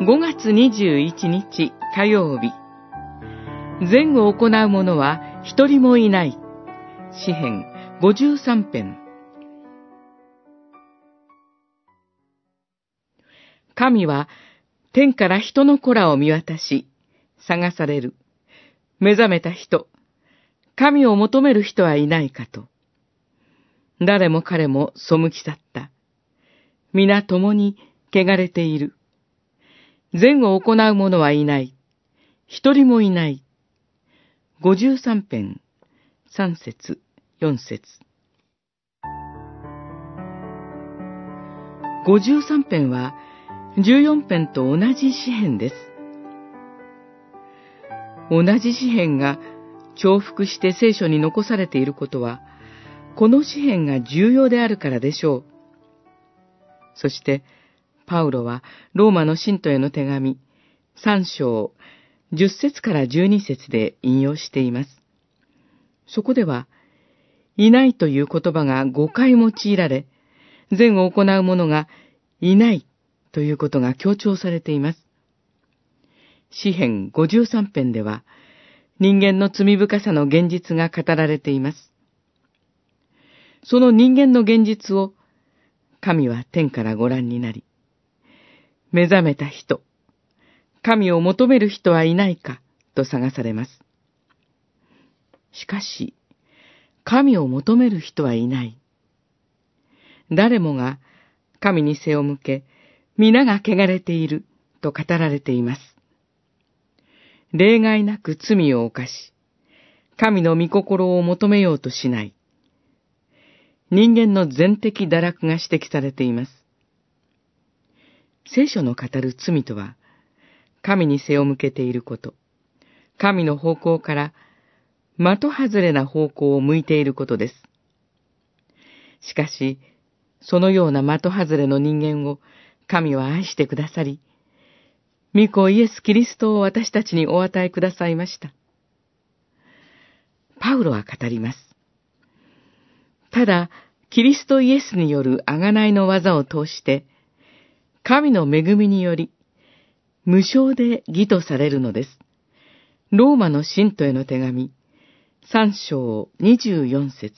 5月21日火曜日。善を行う者は一人もいない。詩編53編。神は天から人の子らを見渡し、探される。目覚めた人、神を求める人はいないかと。誰も彼も背き去った。皆共に汚れている。善を行う者はいない。一人もいない。五十三編、三節、四節。五十三編は、十四編と同じ詩編です。同じ詩編が重複して聖書に残されていることは、この詩篇が重要であるからでしょう。そして、パウロはローマの信徒への手紙、3章、10節から12節で引用しています。そこでは、いないという言葉が5回用いられ、善を行う者がいないということが強調されています。詩編53編では、人間の罪深さの現実が語られています。その人間の現実を神は天からご覧になり、目覚めた人、神を求める人はいないかと探されます。しかし、神を求める人はいない。誰もが神に背を向け、皆が汚れていると語られています。例外なく罪を犯し、神の御心を求めようとしない。人間の全的堕落が指摘されています。聖書の語る罪とは、神に背を向けていること、神の方向から的外れな方向を向いていることです。しかし、そのような的外れの人間を神は愛してくださり、御子イエス・キリストを私たちにお与えくださいました。パウロは語ります。ただ、キリストイエスによる贖いの技を通して、神の恵みにより、無償で義とされるのです。ローマの信徒への手紙、三章二十四節。